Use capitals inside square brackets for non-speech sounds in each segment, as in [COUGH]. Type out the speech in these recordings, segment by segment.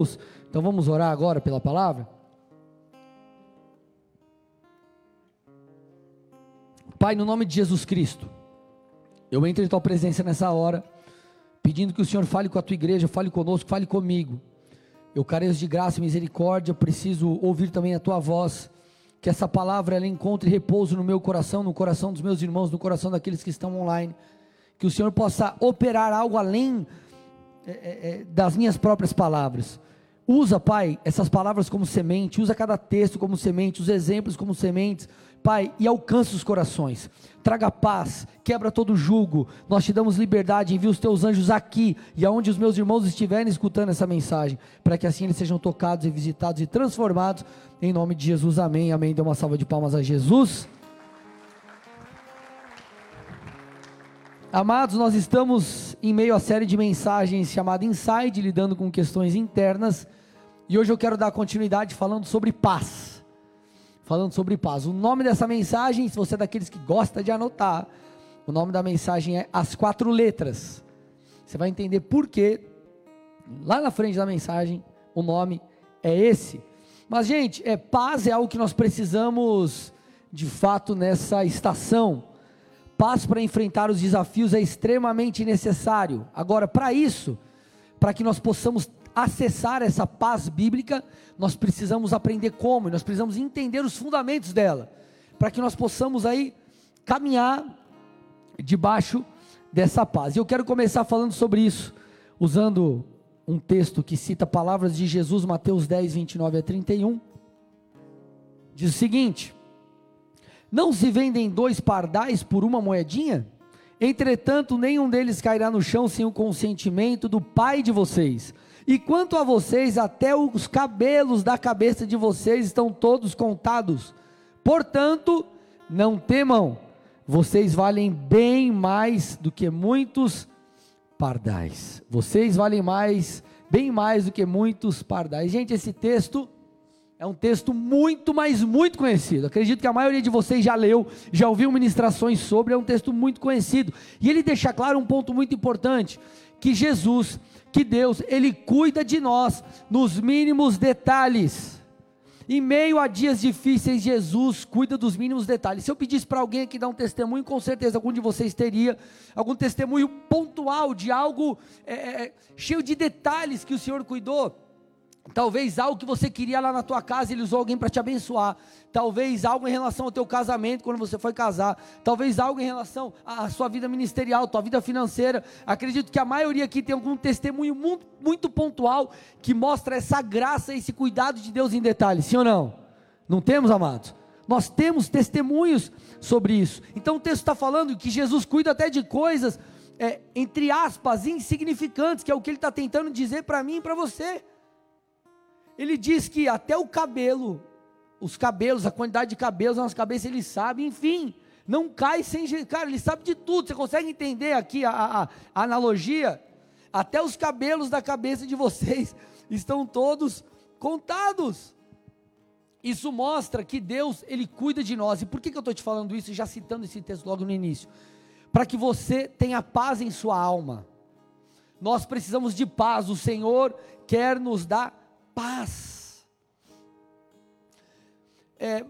Então vamos orar agora pela palavra? Pai, no nome de Jesus Cristo, eu entro em tua presença nessa hora, pedindo que o Senhor fale com a tua igreja, fale conosco, fale comigo. Eu careço de graça e misericórdia, preciso ouvir também a tua voz, que essa palavra ela encontre repouso no meu coração, no coração dos meus irmãos, no coração daqueles que estão online, que o Senhor possa operar algo além é, é, é das minhas próprias palavras Usa, Pai, essas palavras como semente, usa cada texto como semente, os exemplos como sementes, Pai, e alcança os corações. Traga paz, quebra todo jugo. Nós te damos liberdade, envia os teus anjos aqui e aonde os meus irmãos estiverem escutando essa mensagem, para que assim eles sejam tocados e visitados e transformados. Em nome de Jesus, amém. Amém. Dê uma salva de palmas a Jesus. Amados, nós estamos em meio à série de mensagens chamada Inside, lidando com questões internas. E hoje eu quero dar continuidade falando sobre paz. Falando sobre paz. O nome dessa mensagem, se você é daqueles que gosta de anotar, o nome da mensagem é As Quatro Letras. Você vai entender por que, lá na frente da mensagem, o nome é esse. Mas, gente, é, paz é algo que nós precisamos, de fato, nessa estação. Paz para enfrentar os desafios é extremamente necessário. Agora, para isso, para que nós possamos acessar essa paz bíblica, nós precisamos aprender como, nós precisamos entender os fundamentos dela, para que nós possamos aí caminhar debaixo dessa paz. E eu quero começar falando sobre isso, usando um texto que cita palavras de Jesus, Mateus 10, 29 a 31. Diz o seguinte: Não se vendem dois pardais por uma moedinha? Entretanto, nenhum deles cairá no chão sem o consentimento do Pai de vocês e quanto a vocês, até os cabelos da cabeça de vocês estão todos contados. Portanto, não temam, vocês valem bem mais do que muitos pardais. Vocês valem mais, bem mais do que muitos pardais. Gente, esse texto é um texto muito, mas muito conhecido. Acredito que a maioria de vocês já leu, já ouviu ministrações sobre, é um texto muito conhecido. E ele deixa claro um ponto muito importante, que Jesus que Deus, Ele cuida de nós nos mínimos detalhes. Em meio a dias difíceis, Jesus cuida dos mínimos detalhes. Se eu pedisse para alguém aqui dar um testemunho, com certeza algum de vocês teria algum testemunho pontual de algo é, é, cheio de detalhes que o Senhor cuidou. Talvez algo que você queria lá na tua casa, ele usou alguém para te abençoar. Talvez algo em relação ao teu casamento, quando você foi casar. Talvez algo em relação à sua vida ministerial, tua vida financeira. Acredito que a maioria aqui tem algum testemunho muito, muito pontual que mostra essa graça, esse cuidado de Deus em detalhes. Sim ou não? Não temos, amados? Nós temos testemunhos sobre isso. Então o texto está falando que Jesus cuida até de coisas, é, entre aspas, insignificantes, que é o que ele está tentando dizer para mim e para você. Ele diz que até o cabelo, os cabelos, a quantidade de cabelos nas cabeças, ele sabe, enfim, não cai sem. Cara, ele sabe de tudo. Você consegue entender aqui a, a, a analogia? Até os cabelos da cabeça de vocês [LAUGHS] estão todos contados. Isso mostra que Deus, Ele cuida de nós. E por que, que eu estou te falando isso, já citando esse texto logo no início? Para que você tenha paz em sua alma. Nós precisamos de paz. O Senhor quer nos dar paz. É,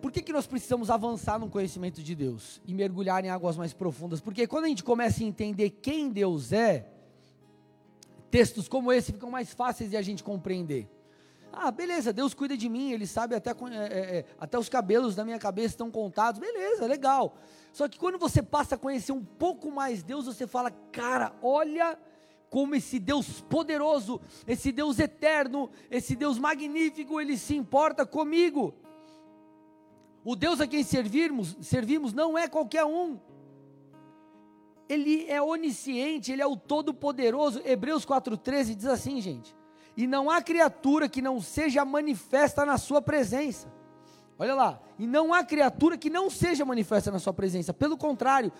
por que, que nós precisamos avançar no conhecimento de Deus e mergulhar em águas mais profundas? Porque quando a gente começa a entender quem Deus é, textos como esse ficam mais fáceis de a gente compreender. Ah, beleza, Deus cuida de mim, Ele sabe até, é, é, é, até os cabelos da minha cabeça estão contados, beleza, legal. Só que quando você passa a conhecer um pouco mais Deus, você fala, cara, olha como esse Deus poderoso, esse Deus eterno, esse Deus magnífico, ele se importa comigo. O Deus a quem servimos, servimos não é qualquer um. Ele é onisciente, ele é o todo-poderoso. Hebreus 4:13 diz assim, gente: "E não há criatura que não seja manifesta na sua presença." Olha lá, e não há criatura que não seja manifesta na sua presença. Pelo contrário,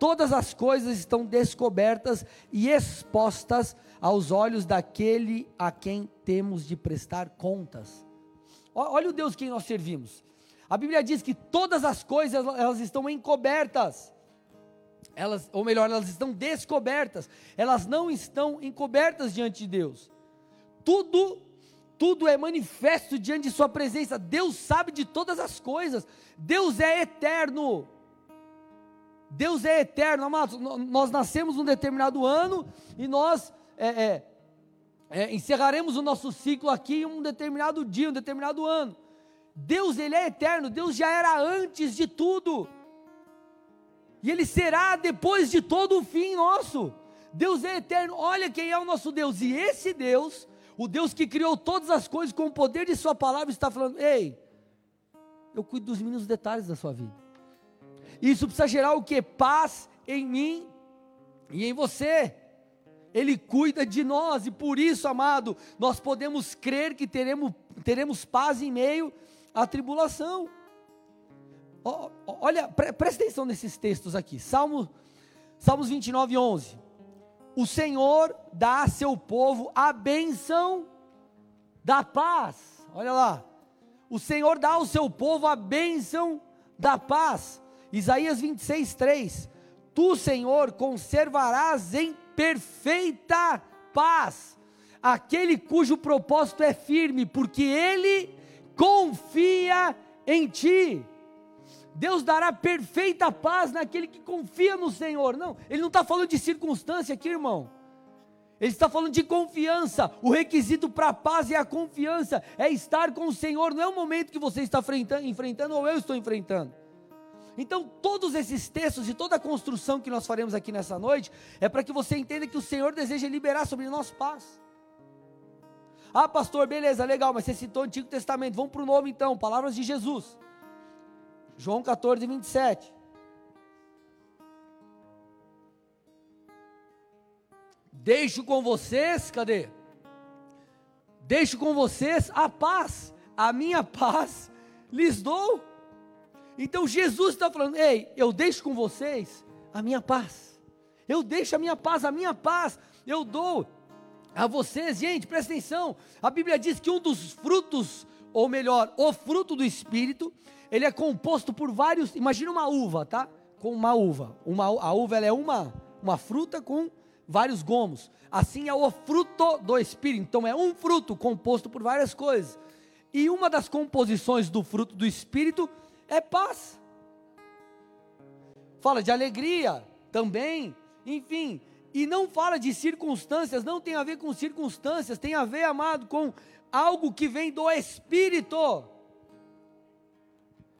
todas as coisas estão descobertas e expostas aos olhos daquele a quem temos de prestar contas. Olha o Deus quem nós servimos. A Bíblia diz que todas as coisas elas estão encobertas. Elas, ou melhor, elas estão descobertas. Elas não estão encobertas diante de Deus. tudo, tudo é manifesto diante de Sua presença. Deus sabe de todas as coisas. Deus é eterno. Deus é eterno, amados. Nós nascemos num determinado ano e nós é, é, é, encerraremos o nosso ciclo aqui em um determinado dia, um determinado ano. Deus, Ele é eterno. Deus já era antes de tudo. E Ele será depois de todo o fim nosso. Deus é eterno. Olha quem é o nosso Deus. E esse Deus, o Deus que criou todas as coisas com o poder de Sua palavra, está falando: Ei, eu cuido dos mínimos detalhes da sua vida. Isso precisa gerar o que? Paz em mim e em você. Ele cuida de nós e por isso, amado, nós podemos crer que teremos, teremos paz em meio à tribulação. Olha, pre, presta atenção nesses textos aqui. Salmo, Salmos 29, 11. O Senhor dá a seu povo a benção da paz. Olha lá. O Senhor dá ao seu povo a bênção da paz. Isaías 26, 3. Tu, Senhor, conservarás em perfeita paz aquele cujo propósito é firme, porque ele confia em ti. Deus dará perfeita paz naquele que confia no Senhor. Não, ele não está falando de circunstância aqui, irmão. Ele está falando de confiança. O requisito para a paz é a confiança, é estar com o Senhor. Não é o momento que você está enfrentando, ou eu estou enfrentando. Então, todos esses textos e toda a construção que nós faremos aqui nessa noite é para que você entenda que o Senhor deseja liberar sobre nós paz. Ah, pastor, beleza, legal, mas você citou o Antigo Testamento. Vamos para o Novo então, palavras de Jesus. João 14, 27. Deixo com vocês, cadê? Deixo com vocês a paz, a minha paz lhes dou. Então Jesus está falando: ei, eu deixo com vocês a minha paz. Eu deixo a minha paz, a minha paz eu dou a vocês. Gente, presta atenção. A Bíblia diz que um dos frutos, ou melhor, o fruto do Espírito, ele é composto por vários. Imagina uma uva, tá? Com uma uva. Uma, a uva ela é uma, uma fruta com vários gomos. Assim é o fruto do Espírito. Então é um fruto composto por várias coisas. E uma das composições do fruto do Espírito é paz. Fala de alegria também, enfim. E não fala de circunstâncias, não tem a ver com circunstâncias, tem a ver, amado, com algo que vem do Espírito.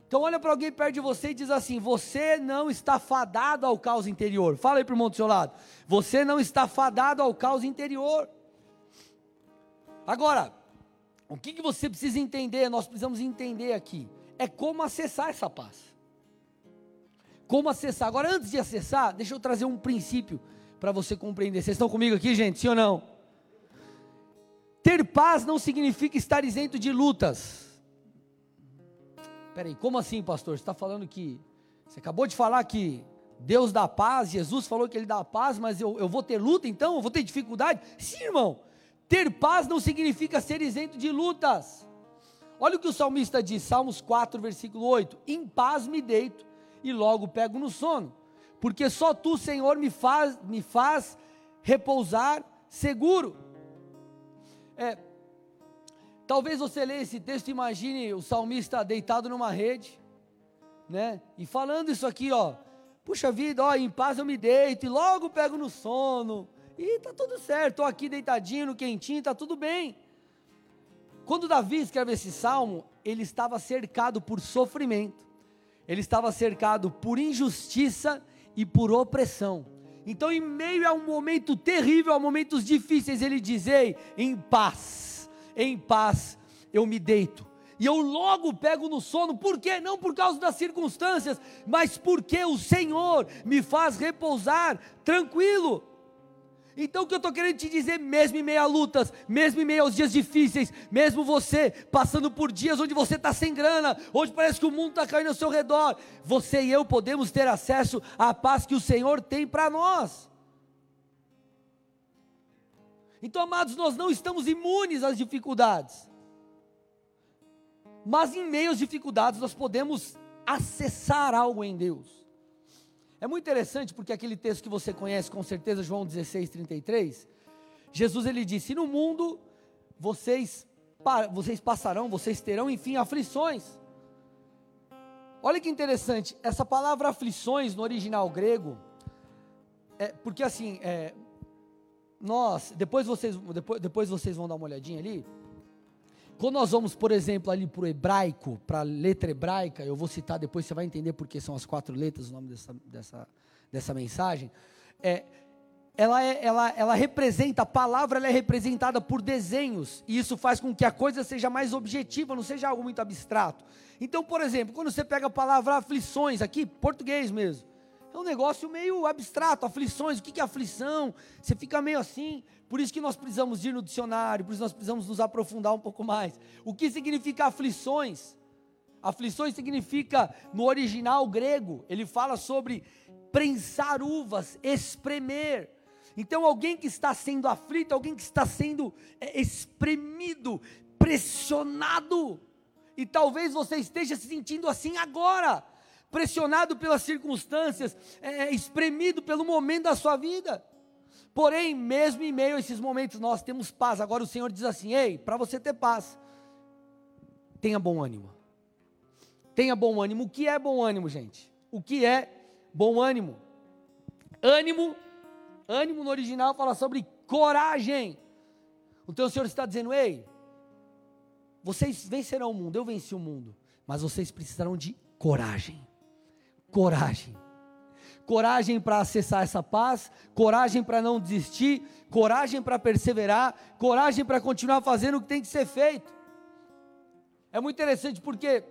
Então olha para alguém perto de você e diz assim: você não está fadado ao caos interior. Fala aí para o irmão do seu lado. Você não está fadado ao caos interior. Agora, o que, que você precisa entender? Nós precisamos entender aqui. É como acessar essa paz. Como acessar. Agora, antes de acessar, deixa eu trazer um princípio para você compreender. Vocês estão comigo aqui, gente? Sim ou não? Ter paz não significa estar isento de lutas Peraí, como assim, pastor? Você está falando que. Você acabou de falar que Deus dá paz, Jesus falou que Ele dá paz, mas eu, eu vou ter luta então? Eu vou ter dificuldade? Sim, irmão. Ter paz não significa ser isento de lutas. Olha o que o salmista diz, Salmos 4, versículo 8: Em paz me deito e logo pego no sono, porque só tu, Senhor, me faz, me faz repousar seguro. É, Talvez você leia esse texto e imagine o salmista deitado numa rede, né? E falando isso aqui, ó. Puxa vida, ó, em paz eu me deito e logo pego no sono. E tá tudo certo, tô aqui deitadinho, no quentinho, tá tudo bem. Quando Davi escreve esse salmo, ele estava cercado por sofrimento. Ele estava cercado por injustiça e por opressão. Então, em meio a um momento terrível, a momentos difíceis, ele diz: Ei, em paz em paz eu me deito. E eu logo pego no sono, por quê? Não por causa das circunstâncias, mas porque o Senhor me faz repousar tranquilo. Então o que eu estou querendo te dizer, mesmo em meio a lutas, mesmo em meio aos dias difíceis, mesmo você passando por dias onde você está sem grana, onde parece que o mundo está caindo ao seu redor, você e eu podemos ter acesso à paz que o Senhor tem para nós. Então, amados, nós não estamos imunes às dificuldades. Mas em meio às dificuldades nós podemos acessar algo em Deus. É muito interessante porque aquele texto que você conhece com certeza, João 16, 33, Jesus ele disse: No mundo vocês, vocês passarão, vocês terão, enfim, aflições. Olha que interessante, essa palavra aflições no original grego, é, porque assim, é, nós, depois vocês, depois, depois vocês vão dar uma olhadinha ali, quando nós vamos, por exemplo, ali para o hebraico, para a letra hebraica, eu vou citar depois, você vai entender porque são as quatro letras o nome dessa, dessa, dessa mensagem. É, ela, é, ela, ela representa, a palavra ela é representada por desenhos, e isso faz com que a coisa seja mais objetiva, não seja algo muito abstrato. Então, por exemplo, quando você pega a palavra aflições, aqui, português mesmo, é um negócio meio abstrato, aflições, o que é aflição? Você fica meio assim, por isso que nós precisamos ir no dicionário, por isso nós precisamos nos aprofundar um pouco mais. O que significa aflições? Aflições significa, no original grego, ele fala sobre prensar uvas, espremer. Então, alguém que está sendo aflito, alguém que está sendo é, espremido, pressionado, e talvez você esteja se sentindo assim agora pressionado pelas circunstâncias, é, é, espremido pelo momento da sua vida. Porém, mesmo em meio a esses momentos, nós temos paz. Agora o Senhor diz assim: ei, para você ter paz, tenha bom ânimo. Tenha bom ânimo. O que é bom ânimo, gente? O que é bom ânimo? Ânimo, ânimo no original fala sobre coragem. Então o Senhor está dizendo: ei, vocês vencerão o mundo, eu venci o mundo, mas vocês precisarão de coragem coragem. Coragem para acessar essa paz, coragem para não desistir, coragem para perseverar, coragem para continuar fazendo o que tem que ser feito. É muito interessante porque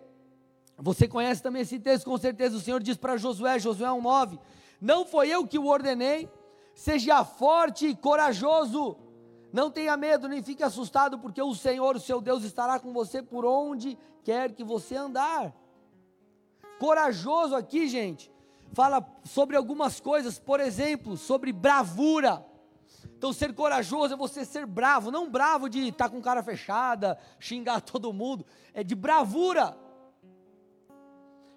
você conhece também esse texto, com certeza o Senhor diz para Josué, Josué 1,9: Não foi eu que o ordenei, seja forte e corajoso, não tenha medo, nem fique assustado, porque o Senhor, o seu Deus, estará com você por onde quer que você andar. Corajoso aqui, gente, fala sobre algumas coisas, por exemplo, sobre bravura. Então, ser corajoso é você ser bravo, não bravo de estar tá com cara fechada, xingar [LAUGHS] todo mundo, é de bravura.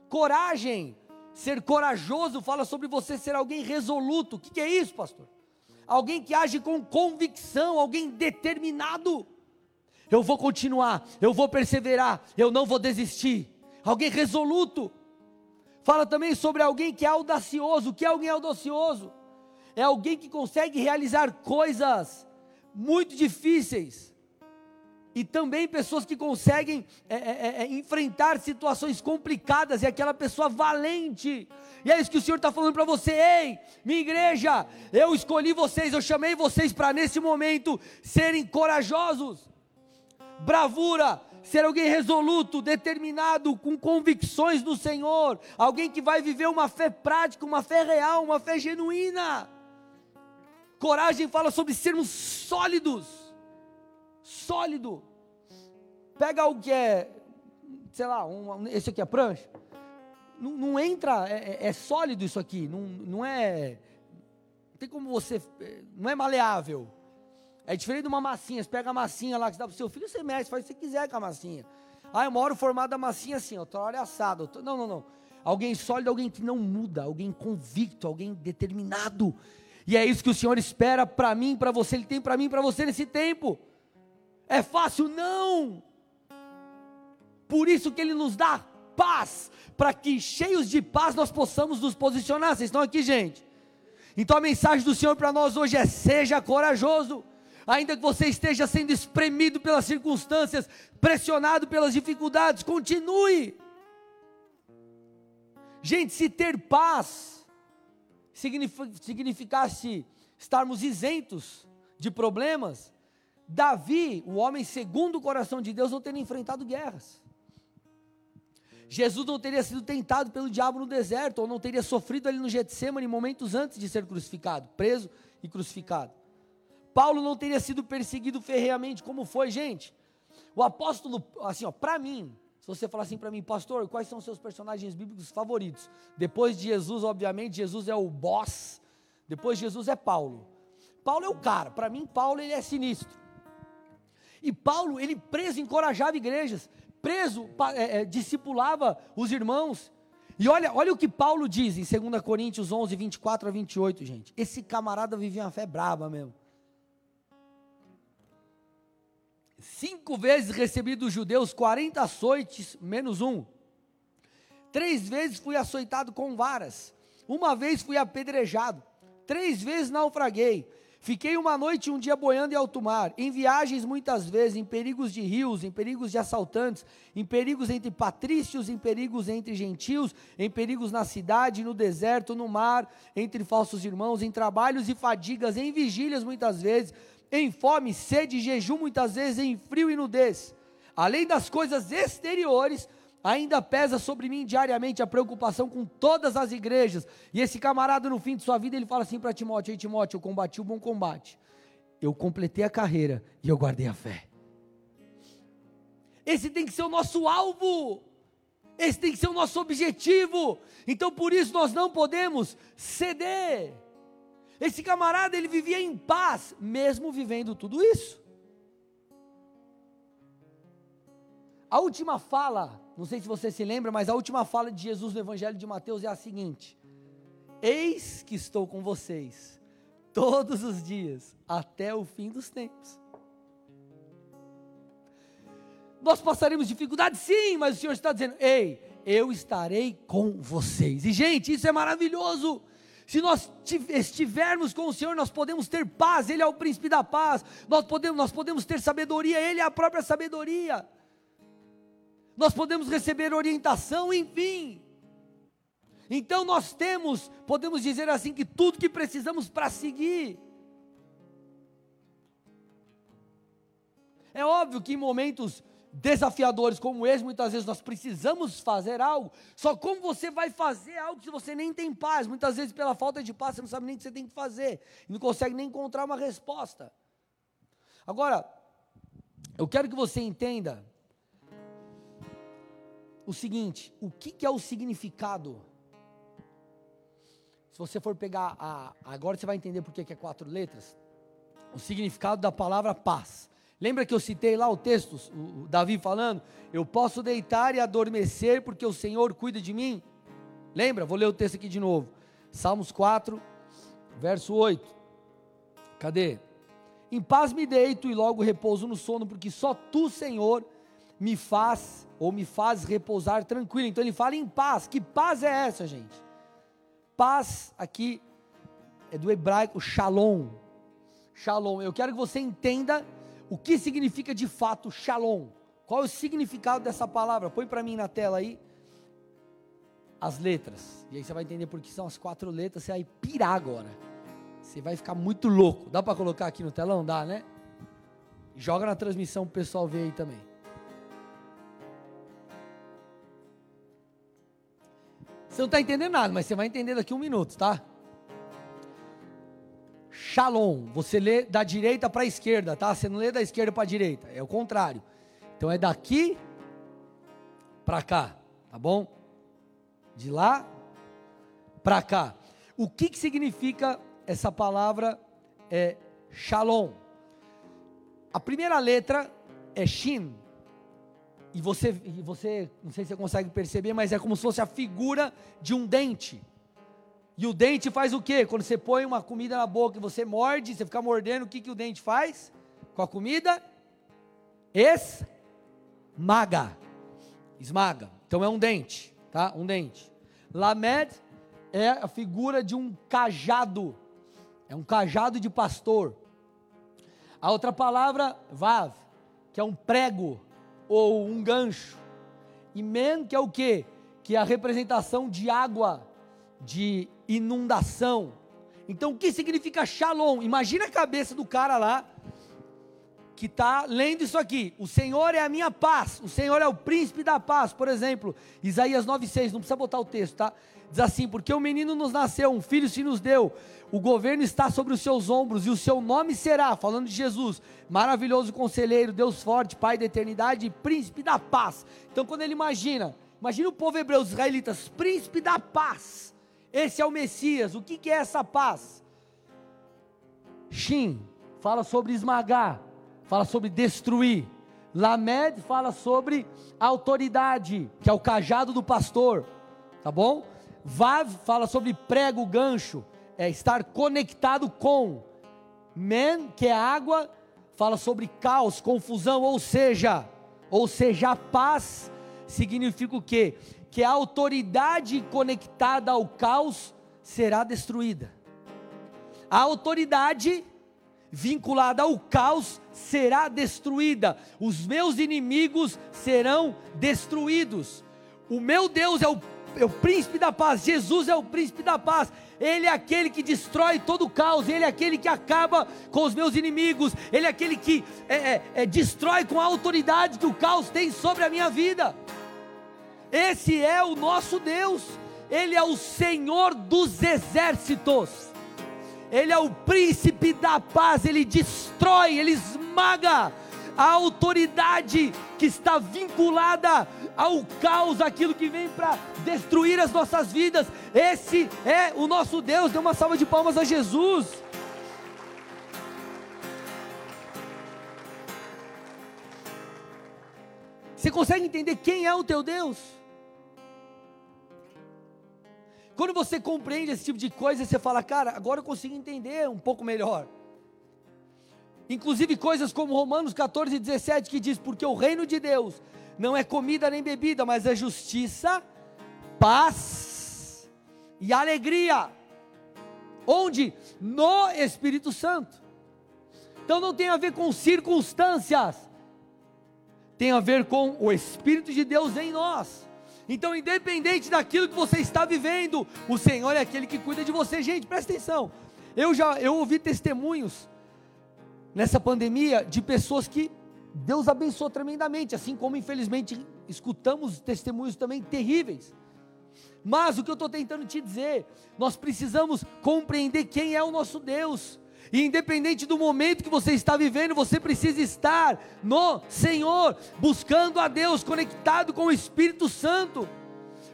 Coragem, ser corajoso, fala sobre você ser alguém resoluto. O que, que é isso, pastor? Alguém que age com convicção, alguém determinado. Eu vou continuar, eu vou perseverar, eu não vou desistir. Alguém resoluto. Fala também sobre alguém que é audacioso. O que é alguém audacioso? É alguém que consegue realizar coisas muito difíceis. E também pessoas que conseguem é, é, é, é enfrentar situações complicadas, e aquela pessoa valente. E é isso que o Senhor está falando para você, ei, minha igreja, eu escolhi vocês, eu chamei vocês para nesse momento serem corajosos, bravura, ser alguém resoluto, determinado, com convicções do Senhor, alguém que vai viver uma fé prática, uma fé real, uma fé genuína. Coragem fala sobre sermos sólidos, sólido. Pega o que é, sei lá, um, esse aqui é prancha. Não, não entra, é, é, é, sólido isso aqui, não, não é, não tem como você, não é maleável. É diferente de uma massinha. Você pega a massinha lá que você dá para o seu filho, você mexe, faz o que você quiser com a massinha. Ah, uma hora o formato da massinha assim, outra hora é assado. Não, não, não. Alguém sólido, alguém que não muda, alguém convicto, alguém determinado. E é isso que o Senhor espera para mim, para você, Ele tem para mim, para você nesse tempo. É fácil? Não. Por isso que Ele nos dá paz, para que cheios de paz nós possamos nos posicionar. Vocês estão aqui, gente? Então a mensagem do Senhor para nós hoje é: seja corajoso ainda que você esteja sendo espremido pelas circunstâncias, pressionado pelas dificuldades, continue. Gente, se ter paz significasse estarmos isentos de problemas, Davi, o homem segundo o coração de Deus, não teria enfrentado guerras. Jesus não teria sido tentado pelo diabo no deserto, ou não teria sofrido ali no Getsemane momentos antes de ser crucificado, preso e crucificado. Paulo não teria sido perseguido ferreamente como foi, gente. O apóstolo, assim, ó, para mim, se você falar assim para mim, pastor, quais são os seus personagens bíblicos favoritos? Depois de Jesus, obviamente, Jesus é o boss. Depois de Jesus é Paulo. Paulo é o cara. Para mim, Paulo ele é sinistro. E Paulo, ele preso, encorajava igrejas. Preso, é, é, discipulava os irmãos. E olha, olha o que Paulo diz em 2 Coríntios 11, 24 a 28, gente. Esse camarada vivia uma fé braba mesmo. Cinco vezes recebi dos judeus 40 açoites, menos um. Três vezes fui açoitado com varas. Uma vez fui apedrejado. Três vezes naufraguei. Fiquei uma noite e um dia boiando em alto mar, em viagens muitas vezes, em perigos de rios, em perigos de assaltantes, em perigos entre patrícios, em perigos entre gentios, em perigos na cidade, no deserto, no mar, entre falsos irmãos, em trabalhos e fadigas, em vigílias muitas vezes, em fome, sede, jejum muitas vezes, em frio e nudez. Além das coisas exteriores, ainda pesa sobre mim diariamente a preocupação com todas as igrejas. E esse camarada, no fim de sua vida, ele fala assim para Timóteo: Ei, Timóteo, eu combati o bom combate, eu completei a carreira e eu guardei a fé. Esse tem que ser o nosso alvo, esse tem que ser o nosso objetivo. Então, por isso, nós não podemos ceder. Esse camarada, ele vivia em paz, mesmo vivendo tudo isso. A última fala, não sei se você se lembra, mas a última fala de Jesus no Evangelho de Mateus é a seguinte: Eis que estou com vocês todos os dias, até o fim dos tempos. Nós passaremos dificuldade, sim, mas o Senhor está dizendo: Ei, eu estarei com vocês. E, gente, isso é maravilhoso. Se nós estivermos com o Senhor, nós podemos ter paz, Ele é o príncipe da paz, nós podemos, nós podemos ter sabedoria, Ele é a própria sabedoria, nós podemos receber orientação, enfim. Então nós temos, podemos dizer assim, que tudo que precisamos para seguir. É óbvio que em momentos desafiadores como esse, muitas vezes nós precisamos fazer algo. Só como você vai fazer algo se você nem tem paz? Muitas vezes, pela falta de paz, você não sabe nem o que você tem que fazer, não consegue nem encontrar uma resposta. Agora, eu quero que você entenda o seguinte: o que, que é o significado? Se você for pegar a. Agora você vai entender por que é quatro letras. O significado da palavra paz. Lembra que eu citei lá o texto, o Davi falando? Eu posso deitar e adormecer porque o Senhor cuida de mim? Lembra? Vou ler o texto aqui de novo. Salmos 4, verso 8. Cadê? Em paz me deito e logo repouso no sono, porque só tu, Senhor, me faz ou me faz repousar tranquilo. Então ele fala em paz. Que paz é essa, gente? Paz aqui é do hebraico shalom. Shalom. Eu quero que você entenda o que significa de fato shalom? Qual é o significado dessa palavra? Põe para mim na tela aí as letras. E aí você vai entender por que são as quatro letras. Você vai pirar agora. Você vai ficar muito louco. Dá para colocar aqui no telão? Dá, né? Joga na transmissão para o pessoal ver aí também. Você não está entendendo nada, mas você vai entender daqui a um minuto, tá? Shalom. Você lê da direita para a esquerda, tá? Você não lê da esquerda para a direita, é o contrário. Então é daqui para cá, tá bom? De lá para cá. O que, que significa essa palavra é Shalom? A primeira letra é Shin. E você, e você, não sei se você consegue perceber, mas é como se fosse a figura de um dente. E o dente faz o quê? Quando você põe uma comida na boca e você morde, você fica mordendo, o que, que o dente faz? Com a comida? Esmaga. Esmaga. Então é um dente, tá? Um dente. Lamed é a figura de um cajado. É um cajado de pastor. A outra palavra, vav, que é um prego ou um gancho. E men, que é o quê? Que é a representação de água, de inundação. Então o que significa shalom? Imagina a cabeça do cara lá que está lendo isso aqui. O Senhor é a minha paz, o Senhor é o príncipe da paz. Por exemplo, Isaías 9,6, não precisa botar o texto, tá? Diz assim: Porque o menino nos nasceu, um filho se nos deu, o governo está sobre os seus ombros, e o seu nome será, falando de Jesus, maravilhoso conselheiro, Deus forte, Pai da eternidade, príncipe da paz. Então, quando ele imagina, imagina o povo hebreu, os israelitas, príncipe da paz esse é o Messias. O que, é essa paz? Shin fala sobre esmagar, fala sobre destruir. Lamed fala sobre autoridade, que é o cajado do pastor, tá bom? Vav fala sobre prego, gancho, é estar conectado com. Men, que é água, fala sobre caos, confusão, ou seja, ou seja, paz significa o quê? Que a autoridade conectada ao caos será destruída. A autoridade vinculada ao caos será destruída. Os meus inimigos serão destruídos. O meu Deus é o, é o príncipe da paz. Jesus é o príncipe da paz. Ele é aquele que destrói todo o caos, Ele é aquele que acaba com os meus inimigos, Ele é aquele que é, é, é, destrói com a autoridade que o caos tem sobre a minha vida. Esse é o nosso Deus, Ele é o Senhor dos exércitos, Ele é o príncipe da paz, Ele destrói, Ele esmaga a autoridade que está vinculada ao caos, aquilo que vem para destruir as nossas vidas. Esse é o nosso Deus. Dê uma salva de palmas a Jesus. Você consegue entender quem é o teu Deus? Quando você compreende esse tipo de coisa, você fala, cara, agora eu consigo entender um pouco melhor. Inclusive coisas como Romanos 14, 17, que diz: Porque o reino de Deus não é comida nem bebida, mas é justiça, paz e alegria. Onde? No Espírito Santo. Então não tem a ver com circunstâncias, tem a ver com o Espírito de Deus em nós. Então, independente daquilo que você está vivendo, o Senhor é aquele que cuida de você. Gente, presta atenção. Eu já eu ouvi testemunhos nessa pandemia de pessoas que Deus abençoou tremendamente, assim como infelizmente escutamos testemunhos também terríveis. Mas o que eu estou tentando te dizer, nós precisamos compreender quem é o nosso Deus. E independente do momento que você está vivendo, você precisa estar no Senhor, buscando a Deus, conectado com o Espírito Santo.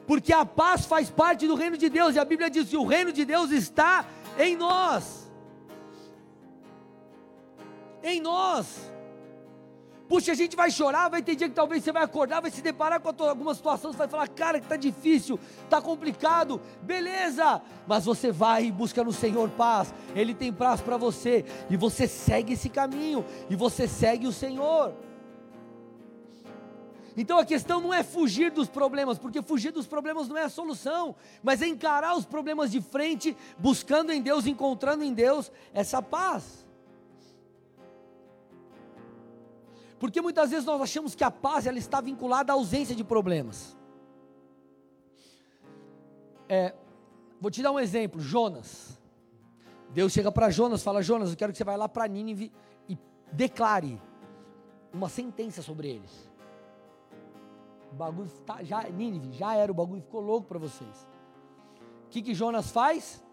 Porque a paz faz parte do reino de Deus, e a Bíblia diz que o reino de Deus está em nós. Em nós. Puxa, a gente vai chorar, vai ter dia que talvez você vai acordar, vai se deparar com alguma situação, você vai falar, cara, que está difícil, está complicado, beleza, mas você vai e busca no Senhor paz, Ele tem paz para você, e você segue esse caminho, e você segue o Senhor. Então a questão não é fugir dos problemas, porque fugir dos problemas não é a solução, mas é encarar os problemas de frente, buscando em Deus, encontrando em Deus essa paz. Porque muitas vezes nós achamos que a paz ela está vinculada à ausência de problemas. É, vou te dar um exemplo, Jonas. Deus chega para Jonas, fala: Jonas, eu quero que você vá lá para Nínive e declare uma sentença sobre eles. O bagulho tá, já Nínive já era, o bagulho ficou louco para vocês. O que que Jonas faz?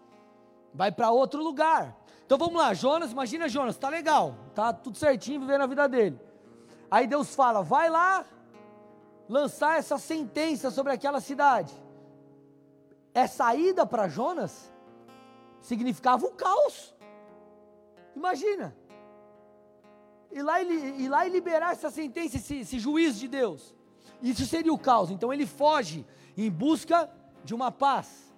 Vai para outro lugar. Então vamos lá, Jonas, imagina Jonas, tá legal, tá tudo certinho vivendo a vida dele. Aí Deus fala: vai lá lançar essa sentença sobre aquela cidade. Essa ida para Jonas significava o caos. Imagina. Ir lá, e, ir lá e liberar essa sentença, esse, esse juízo de Deus. Isso seria o caos. Então ele foge em busca de uma paz.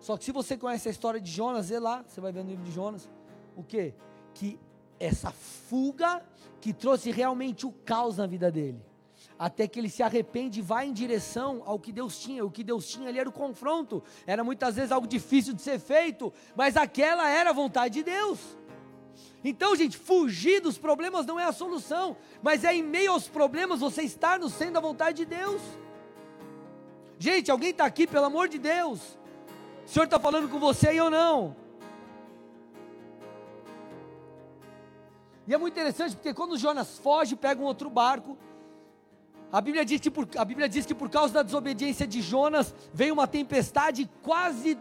Só que se você conhece a história de Jonas, vê lá, você vai ver no livro de Jonas, o que? Que essa fuga que trouxe realmente o caos na vida dele. Até que ele se arrepende e vai em direção ao que Deus tinha. O que Deus tinha ali era o confronto. Era muitas vezes algo difícil de ser feito, mas aquela era a vontade de Deus. Então, gente, fugir dos problemas não é a solução, mas é em meio aos problemas você estar no centro da vontade de Deus. Gente, alguém está aqui, pelo amor de Deus. O Senhor está falando com você e eu não. E é muito interessante porque quando Jonas foge, pega um outro barco. A Bíblia diz que por, a Bíblia diz que por causa da desobediência de Jonas veio uma tempestade quase.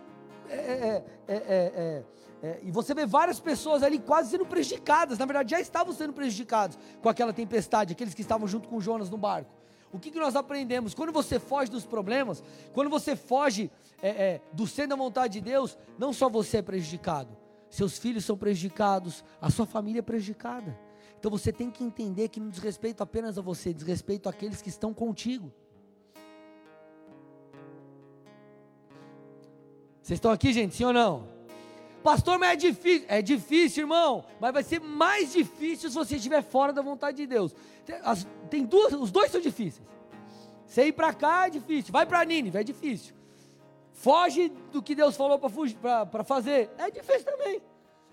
É é, é, é, é, e você vê várias pessoas ali quase sendo prejudicadas. Na verdade, já estavam sendo prejudicados com aquela tempestade, aqueles que estavam junto com Jonas no barco. O que, que nós aprendemos? Quando você foge dos problemas, quando você foge do sendo da vontade de Deus, não só você é prejudicado, seus filhos são prejudicados, a sua família é prejudicada. Então você tem que entender que não diz respeito apenas a você, diz respeito àqueles que estão contigo. Vocês estão aqui, gente, sim ou não? Pastor, mas é difícil. É difícil, irmão. Mas vai ser mais difícil se você estiver fora da vontade de Deus. Tem, as, tem duas, os dois são difíceis. Você ir para cá é difícil. Vai para Nínive, é difícil. Foge do que Deus falou para fazer. É difícil também.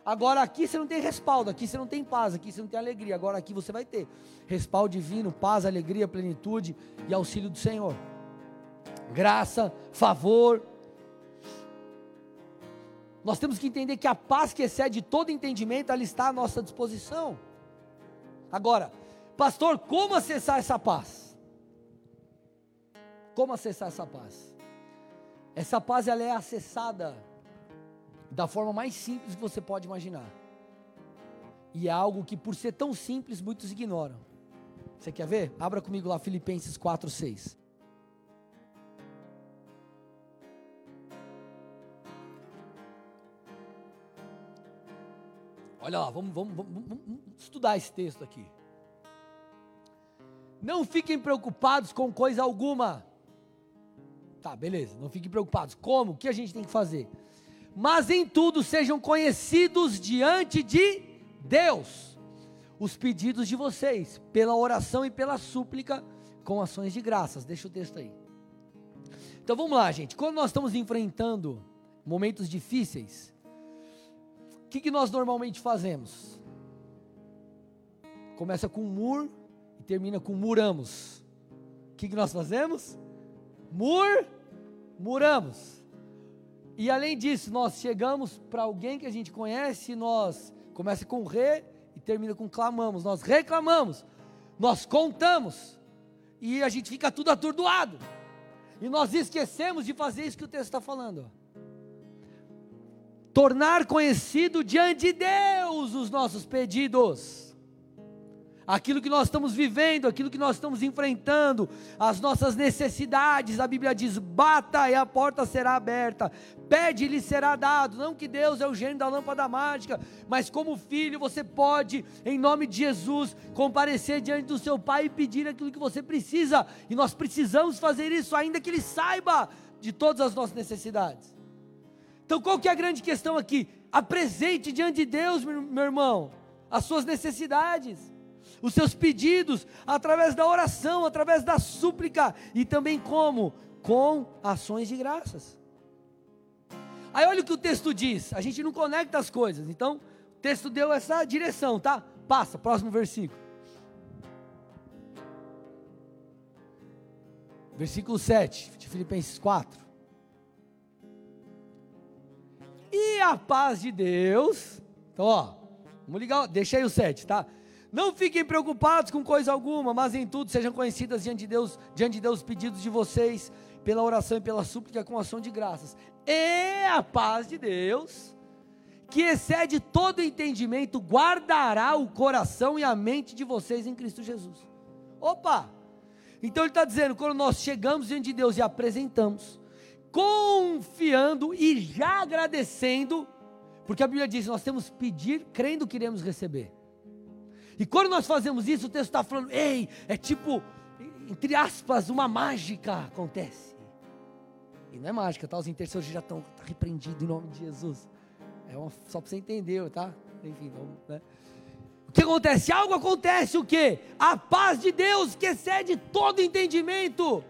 Agora aqui você não tem respaldo, aqui você não tem paz, aqui você não tem alegria. Agora aqui você vai ter respaldo divino, paz, alegria, plenitude e auxílio do Senhor. Graça, favor. Nós temos que entender que a paz que excede todo entendimento, ela está à nossa disposição. Agora, pastor, como acessar essa paz? Como acessar essa paz? Essa paz ela é acessada da forma mais simples que você pode imaginar. E é algo que, por ser tão simples, muitos ignoram. Você quer ver? Abra comigo lá Filipenses 4, 6. Olha lá, vamos, vamos, vamos, vamos estudar esse texto aqui. Não fiquem preocupados com coisa alguma. Tá, beleza, não fiquem preocupados. Como? O que a gente tem que fazer? mas em tudo sejam conhecidos diante de Deus os pedidos de vocês, pela oração e pela súplica, com ações de graças. Deixa o texto aí. Então vamos lá, gente. Quando nós estamos enfrentando momentos difíceis, o que, que nós normalmente fazemos? Começa com mur e termina com muramos. O que, que nós fazemos? Mur, muramos. E além disso, nós chegamos para alguém que a gente conhece, nós começa com re e termina com clamamos. Nós reclamamos, nós contamos e a gente fica tudo atordoado. E nós esquecemos de fazer isso que o texto está falando. Tornar conhecido diante de Deus os nossos pedidos aquilo que nós estamos vivendo, aquilo que nós estamos enfrentando, as nossas necessidades. A Bíblia diz: bata e a porta será aberta, pede e lhe será dado. Não que Deus é o gênio da lâmpada mágica, mas como filho você pode, em nome de Jesus, comparecer diante do seu Pai e pedir aquilo que você precisa, e nós precisamos fazer isso, ainda que Ele saiba de todas as nossas necessidades. Então, qual que é a grande questão aqui? Apresente diante de Deus, meu irmão, as suas necessidades os seus pedidos através da oração, através da súplica e também como? Com ações de graças. Aí olha o que o texto diz, a gente não conecta as coisas, então o texto deu essa direção, tá? Passa, próximo versículo. Versículo 7 de Filipenses 4. E a paz de Deus, então ó, vamos ligar, deixa aí o 7, tá? Não fiquem preocupados com coisa alguma, mas em tudo sejam conhecidas diante de Deus, diante de Deus os pedidos de vocês, pela oração e pela súplica com ação de graças. E a paz de Deus, que excede todo entendimento, guardará o coração e a mente de vocês em Cristo Jesus. Opa! Então ele está dizendo, quando nós chegamos diante de Deus e apresentamos, confiando e já agradecendo, porque a Bíblia diz: nós temos pedir crendo que iremos receber. E quando nós fazemos isso, o texto está falando, ei, é tipo, entre aspas, uma mágica acontece. E não é mágica, tá? Os intercessores já estão tá repreendidos em nome de Jesus. É uma, só para você entender, tá? Enfim, vamos, né? O que acontece? Algo acontece, o que? A paz de Deus que excede todo entendimento.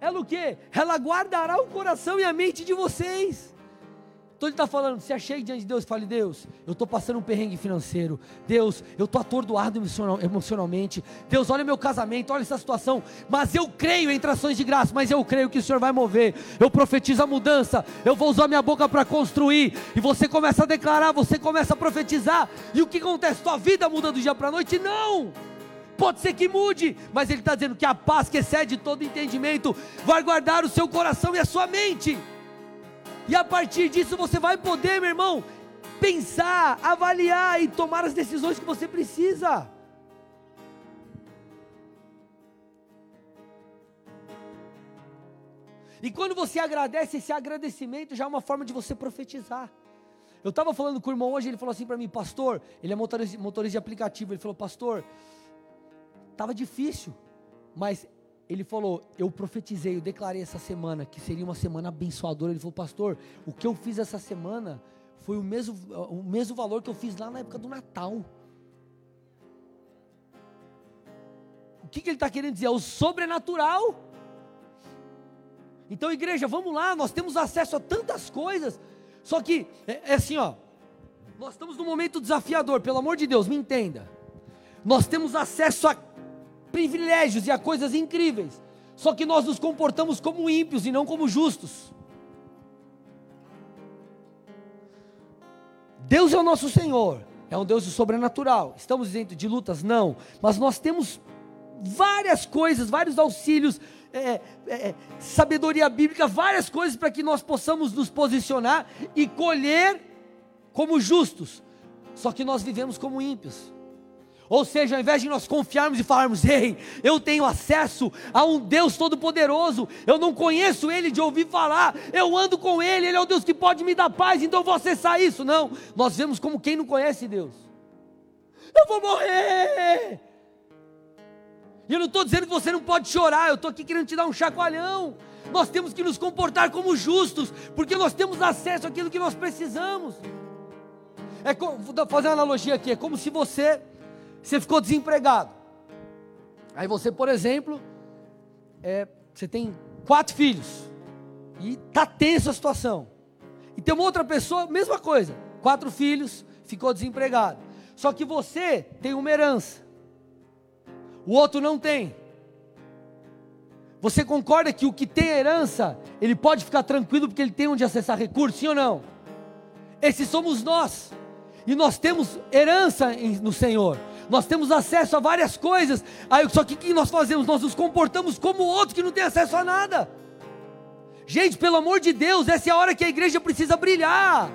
Ela o que? Ela guardará o coração e a mente de vocês. Então ele está falando, se achegue diante de Deus fale, Deus, eu estou passando um perrengue financeiro. Deus, eu estou atordoado emocionalmente. Deus, olha meu casamento, olha essa situação. Mas eu creio em trações de graça, mas eu creio que o Senhor vai mover. Eu profetizo a mudança. Eu vou usar minha boca para construir. E você começa a declarar, você começa a profetizar. E o que acontece? Tua vida muda do dia para a noite? Não! Pode ser que mude, mas ele está dizendo que a paz que excede todo entendimento vai guardar o seu coração e a sua mente. E a partir disso você vai poder, meu irmão, pensar, avaliar e tomar as decisões que você precisa. E quando você agradece, esse agradecimento já é uma forma de você profetizar. Eu estava falando com o irmão hoje, ele falou assim para mim, pastor, ele é motorista, motorista de aplicativo, ele falou, pastor, estava difícil, mas ele falou: Eu profetizei, eu declarei essa semana que seria uma semana abençoadora. Ele falou: Pastor, o que eu fiz essa semana foi o mesmo, o mesmo valor que eu fiz lá na época do Natal. O que, que ele está querendo dizer? É o sobrenatural. Então, igreja, vamos lá, nós temos acesso a tantas coisas. Só que, é, é assim, ó. Nós estamos num momento desafiador, pelo amor de Deus, me entenda. Nós temos acesso a privilégios e a coisas incríveis. Só que nós nos comportamos como ímpios e não como justos. Deus é o nosso Senhor, é um Deus sobrenatural. Estamos dentro de lutas? Não. Mas nós temos várias coisas, vários auxílios, é, é, é sabedoria bíblica, várias coisas para que nós possamos nos posicionar e colher como justos. Só que nós vivemos como ímpios. Ou seja, ao invés de nós confiarmos e falarmos, ei, eu tenho acesso a um Deus todo-poderoso, eu não conheço Ele de ouvir falar, eu ando com Ele, Ele é o Deus que pode me dar paz, então eu vou acessar isso. Não, nós vemos como quem não conhece Deus. Eu vou morrer. E eu não estou dizendo que você não pode chorar, eu estou aqui querendo te dar um chacoalhão. Nós temos que nos comportar como justos, porque nós temos acesso àquilo que nós precisamos. É como, vou fazer uma analogia aqui, é como se você você ficou desempregado. Aí você, por exemplo, é, você tem quatro filhos e tá tensa a situação. E tem uma outra pessoa, mesma coisa, quatro filhos, ficou desempregado. Só que você tem uma herança, o outro não tem. Você concorda que o que tem herança, ele pode ficar tranquilo porque ele tem onde acessar recursos, sim ou não? Esses somos nós. E nós temos herança no Senhor nós temos acesso a várias coisas, aí, só que o que nós fazemos? Nós nos comportamos como outro que não tem acesso a nada. Gente, pelo amor de Deus, essa é a hora que a igreja precisa brilhar.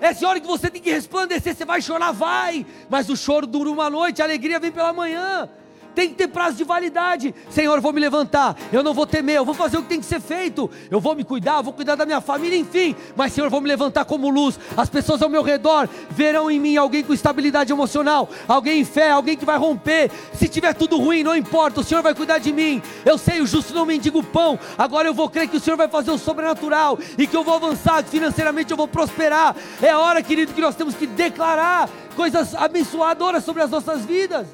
Essa é a hora que você tem que resplandecer. Você vai chorar, vai, mas o choro dura uma noite, a alegria vem pela manhã tem que ter prazo de validade. Senhor, eu vou me levantar, eu não vou temer, eu vou fazer o que tem que ser feito, eu vou me cuidar, eu vou cuidar da minha família, enfim. Mas, Senhor, eu vou me levantar como luz. As pessoas ao meu redor verão em mim alguém com estabilidade emocional, alguém em fé, alguém que vai romper. Se tiver tudo ruim, não importa, o Senhor vai cuidar de mim. Eu sei, o justo não mendiga o pão. Agora eu vou crer que o Senhor vai fazer o sobrenatural e que eu vou avançar, que financeiramente eu vou prosperar. É hora, querido, que nós temos que declarar coisas abençoadoras sobre as nossas vidas.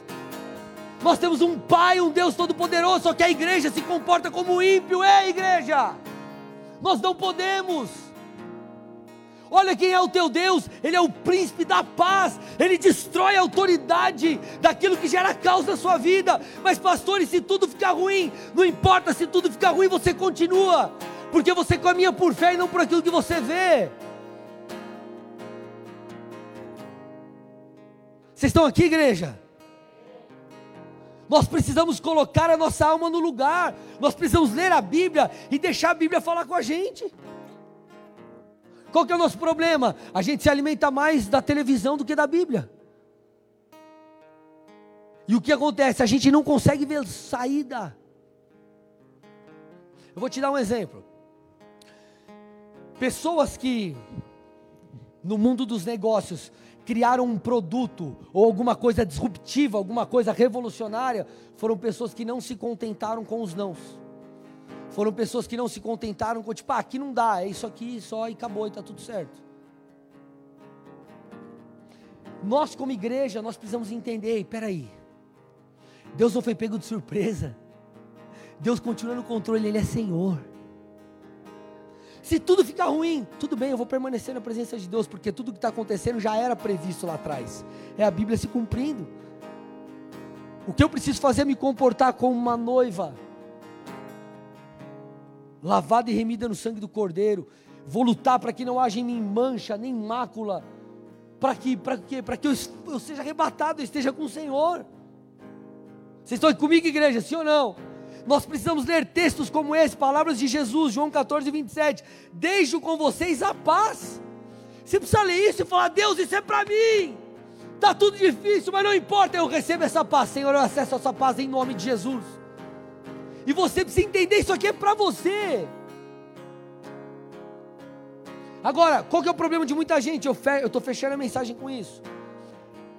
Nós temos um Pai, um Deus Todo-Poderoso, só que a igreja se comporta como ímpio, é igreja. Nós não podemos. Olha quem é o teu Deus, Ele é o príncipe da paz, Ele destrói a autoridade daquilo que gera causa na sua vida. Mas, pastores, se tudo ficar ruim, não importa se tudo ficar ruim, você continua, porque você caminha por fé e não por aquilo que você vê. Vocês estão aqui, igreja? Nós precisamos colocar a nossa alma no lugar. Nós precisamos ler a Bíblia e deixar a Bíblia falar com a gente. Qual que é o nosso problema? A gente se alimenta mais da televisão do que da Bíblia. E o que acontece? A gente não consegue ver saída. Eu vou te dar um exemplo. Pessoas que no mundo dos negócios criaram um produto ou alguma coisa disruptiva, alguma coisa revolucionária, foram pessoas que não se contentaram com os nãos. Foram pessoas que não se contentaram com, tipo, ah, aqui não dá, é isso aqui só e acabou e está tudo certo. Nós, como igreja, nós precisamos entender, peraí, Deus não foi pego de surpresa, Deus continua no controle, Ele é Senhor. Se tudo ficar ruim, tudo bem, eu vou permanecer na presença de Deus, porque tudo que está acontecendo já era previsto lá atrás. É a Bíblia se cumprindo. O que eu preciso fazer é me comportar como uma noiva, lavada e remida no sangue do Cordeiro. Vou lutar para que não haja em mim mancha, nem mácula, para que, para que, para que eu, eu seja arrebatado, eu esteja com o Senhor. Vocês estão comigo, igreja, sim ou não? Nós precisamos ler textos como esse, palavras de Jesus, João 14, 27. Deixo com vocês a paz. Você precisa ler isso e falar: Deus, isso é para mim. Está tudo difícil, mas não importa, eu recebo essa paz. Senhor, eu acesso essa paz em nome de Jesus. E você precisa entender: isso aqui é para você. Agora, qual que é o problema de muita gente? Eu estou fechando a mensagem com isso.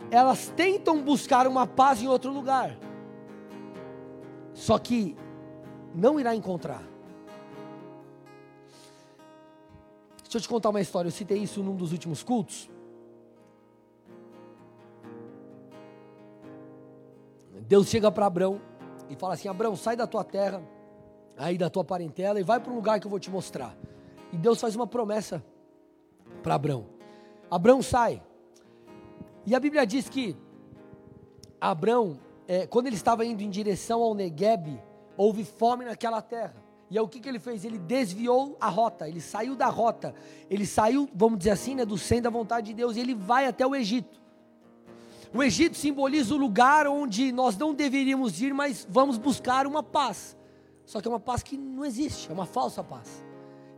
Elas tentam buscar uma paz em outro lugar. Só que não irá encontrar. Deixa eu te contar uma história, eu citei isso num dos últimos cultos. Deus chega para Abraão e fala assim: Abraão, sai da tua terra, aí da tua parentela e vai para um lugar que eu vou te mostrar. E Deus faz uma promessa para Abraão. Abraão sai. E a Bíblia diz que Abraão, é, quando ele estava indo em direção ao Negueb, houve fome naquela terra. E aí o que, que ele fez? Ele desviou a rota, ele saiu da rota, ele saiu, vamos dizer assim, né, do centro da vontade de Deus, e ele vai até o Egito. O Egito simboliza o lugar onde nós não deveríamos ir, mas vamos buscar uma paz. Só que é uma paz que não existe, é uma falsa paz.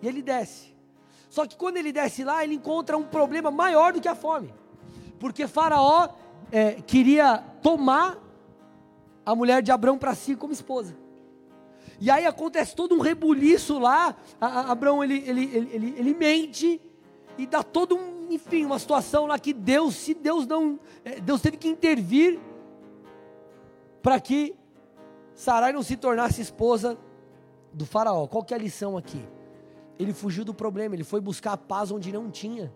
E ele desce. Só que quando ele desce lá, ele encontra um problema maior do que a fome. Porque Faraó é, queria tomar a mulher de Abraão para si como esposa. E aí acontece todo um rebuliço lá. A, a, Abraão ele, ele, ele, ele, ele mente e dá todo um enfim, uma situação lá que Deus, se Deus não, é, Deus teve que intervir para que Sarai não se tornasse esposa do faraó. Qual que é a lição aqui? Ele fugiu do problema, ele foi buscar a paz onde não tinha.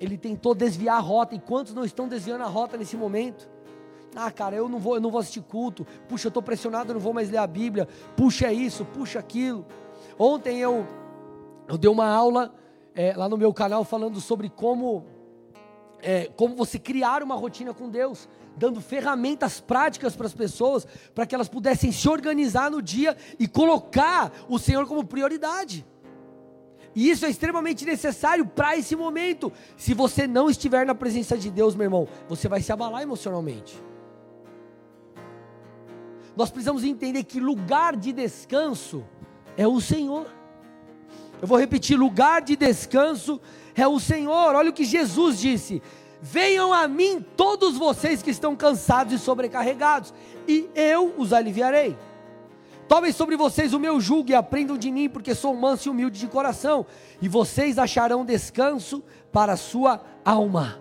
Ele tentou desviar a rota, e quantos não estão desviando a rota nesse momento? Ah, cara, eu não vou, eu não vou assistir culto. Puxa, eu estou pressionado, eu não vou mais ler a Bíblia. Puxa é isso, puxa aquilo. Ontem eu eu dei uma aula é, lá no meu canal falando sobre como, é, como você criar uma rotina com Deus, dando ferramentas práticas para as pessoas, para que elas pudessem se organizar no dia e colocar o Senhor como prioridade. E isso é extremamente necessário para esse momento. Se você não estiver na presença de Deus, meu irmão, você vai se abalar emocionalmente. Nós precisamos entender que lugar de descanso é o Senhor. Eu vou repetir: lugar de descanso é o Senhor. Olha o que Jesus disse: Venham a mim todos vocês que estão cansados e sobrecarregados, e eu os aliviarei. Tomem sobre vocês o meu jugo e aprendam de mim, porque sou manso e humilde de coração, e vocês acharão descanso para a sua alma.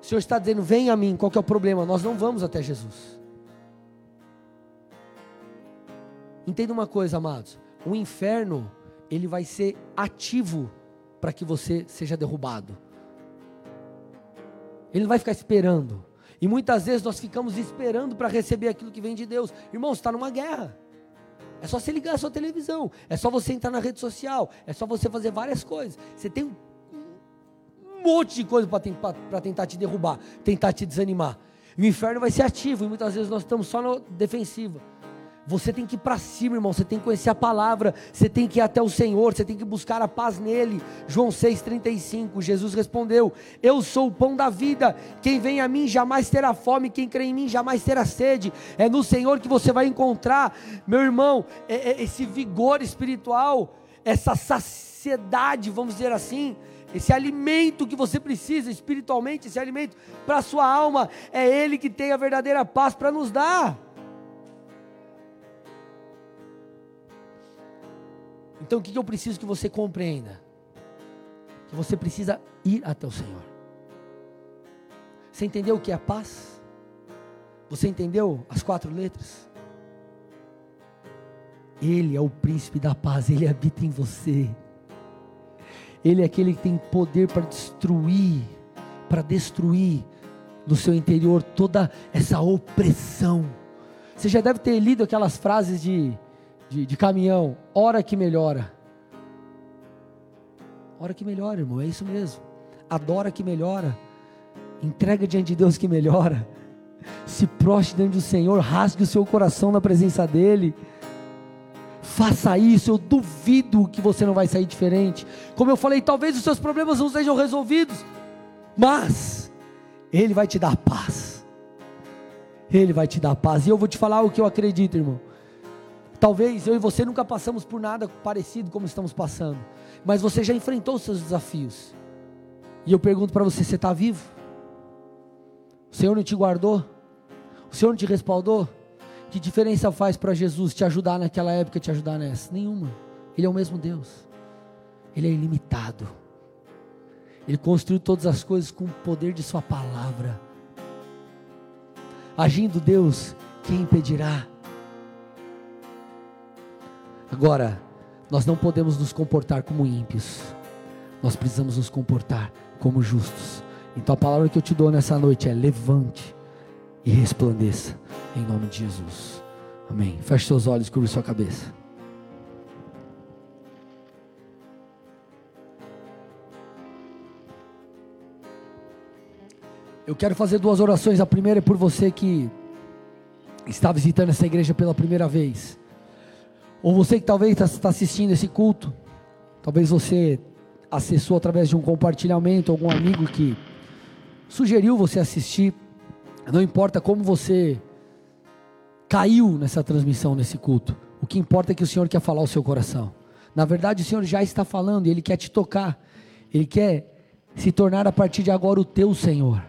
O Senhor está dizendo: Venha a mim. Qual é o problema? Nós não vamos até Jesus. Entenda uma coisa, amados: o inferno ele vai ser ativo para que você seja derrubado. Ele não vai ficar esperando. E muitas vezes nós ficamos esperando para receber aquilo que vem de Deus. Irmão, está numa guerra. É só você ligar a sua televisão. É só você entrar na rede social. É só você fazer várias coisas. Você tem um monte de coisa para tentar te derrubar, tentar te desanimar. E o inferno vai ser ativo. E muitas vezes nós estamos só na defensiva. Você tem que ir para cima, irmão. Você tem que conhecer a palavra. Você tem que ir até o Senhor. Você tem que buscar a paz nele. João 6,35. Jesus respondeu: Eu sou o pão da vida. Quem vem a mim jamais terá fome. Quem crê em mim jamais terá sede. É no Senhor que você vai encontrar, meu irmão, é, é esse vigor espiritual, essa saciedade, vamos dizer assim esse alimento que você precisa espiritualmente, esse alimento para a sua alma, é Ele que tem a verdadeira paz para nos dar. Então o que eu preciso que você compreenda? Que você precisa ir até o Senhor. Você entendeu o que é paz? Você entendeu as quatro letras? Ele é o príncipe da paz, ele habita em você. Ele é aquele que tem poder para destruir, para destruir no seu interior toda essa opressão. Você já deve ter lido aquelas frases de de, de caminhão, hora que melhora. Hora que melhora, irmão, é isso mesmo. Adora que melhora. Entrega diante de Deus que melhora. Se proste diante do Senhor, rasgue o seu coração na presença dEle. Faça isso, eu duvido que você não vai sair diferente. Como eu falei, talvez os seus problemas não sejam resolvidos, mas Ele vai te dar paz. Ele vai te dar paz. E eu vou te falar o que eu acredito, irmão. Talvez eu e você nunca passamos por nada parecido como estamos passando, mas você já enfrentou os seus desafios. E eu pergunto para você: você está vivo? O Senhor não te guardou? O Senhor não te respaldou? Que diferença faz para Jesus te ajudar naquela época e te ajudar nessa? Nenhuma. Ele é o mesmo Deus. Ele é ilimitado. Ele construiu todas as coisas com o poder de Sua palavra. Agindo Deus, quem impedirá? Agora, Nós não podemos nos comportar como ímpios. Nós precisamos nos comportar como justos. Então a palavra que eu te dou nessa noite é: levante e resplandeça, em nome de Jesus. Amém. Feche seus olhos, cubra sua cabeça. Eu quero fazer duas orações. A primeira é por você que está visitando essa igreja pela primeira vez. Ou você que talvez está tá assistindo esse culto. Talvez você acessou através de um compartilhamento, algum amigo que sugeriu você assistir. Não importa como você caiu nessa transmissão, nesse culto. O que importa é que o Senhor quer falar ao seu coração. Na verdade, o Senhor já está falando Ele quer te tocar. Ele quer se tornar a partir de agora o teu Senhor.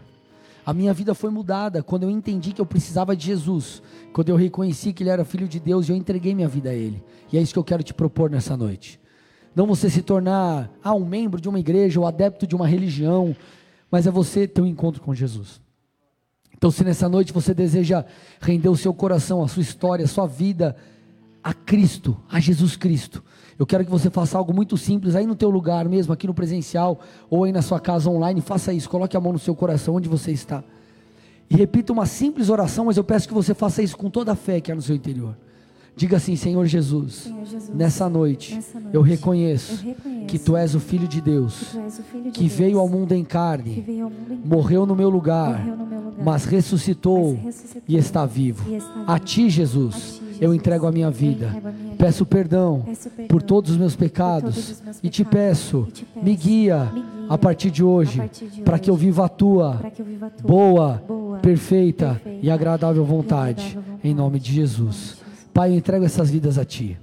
A minha vida foi mudada quando eu entendi que eu precisava de Jesus, quando eu reconheci que Ele era Filho de Deus e eu entreguei minha vida a Ele. E é isso que eu quero te propor nessa noite. Não você se tornar ah, um membro de uma igreja ou adepto de uma religião, mas é você ter um encontro com Jesus. Então, se nessa noite você deseja render o seu coração, a sua história, a sua vida a Cristo, a Jesus Cristo, eu quero que você faça algo muito simples aí no teu lugar mesmo, aqui no presencial ou aí na sua casa online, faça isso, coloque a mão no seu coração onde você está. E repita uma simples oração, mas eu peço que você faça isso com toda a fé que há no seu interior. Diga assim, Senhor Jesus, Senhor Jesus nessa, noite, nessa, noite, eu reconheço, eu reconheço que Tu és o Filho de Deus, que, de que Deus, veio ao mundo em carne, mundo em morreu, no meu lugar, no meu lugar mas, ressuscitou mas ressuscitou, e está vivo. E está vivo. A Ti, Jesus, a ti, Jesus eu entrego a minha vida. A minha peço, perdão peço perdão por todos os meus pecados, os meus e, te peço, e te peço, me guia, me guia a partir de hoje, para que eu viva a Tua, viva a tua boa, boa, perfeita, perfeita e agradável vontade, e agradável vontade em nome de Jesus. Pai, eu entrego essas vidas a Ti.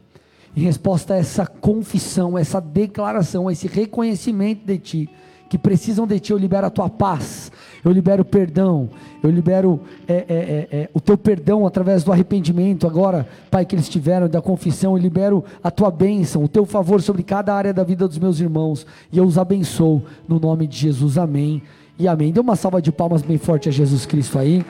Em resposta a essa confissão, essa declaração, esse reconhecimento de Ti, que precisam de Ti, eu libero a Tua paz, eu libero perdão, eu libero é, é, é, é, o Teu perdão através do arrependimento, agora, Pai, que eles tiveram, da confissão, eu libero a Tua bênção, o Teu favor sobre cada área da vida dos meus irmãos, e eu os abençoo, no nome de Jesus, amém e amém. Dê uma salva de palmas bem forte a Jesus Cristo aí.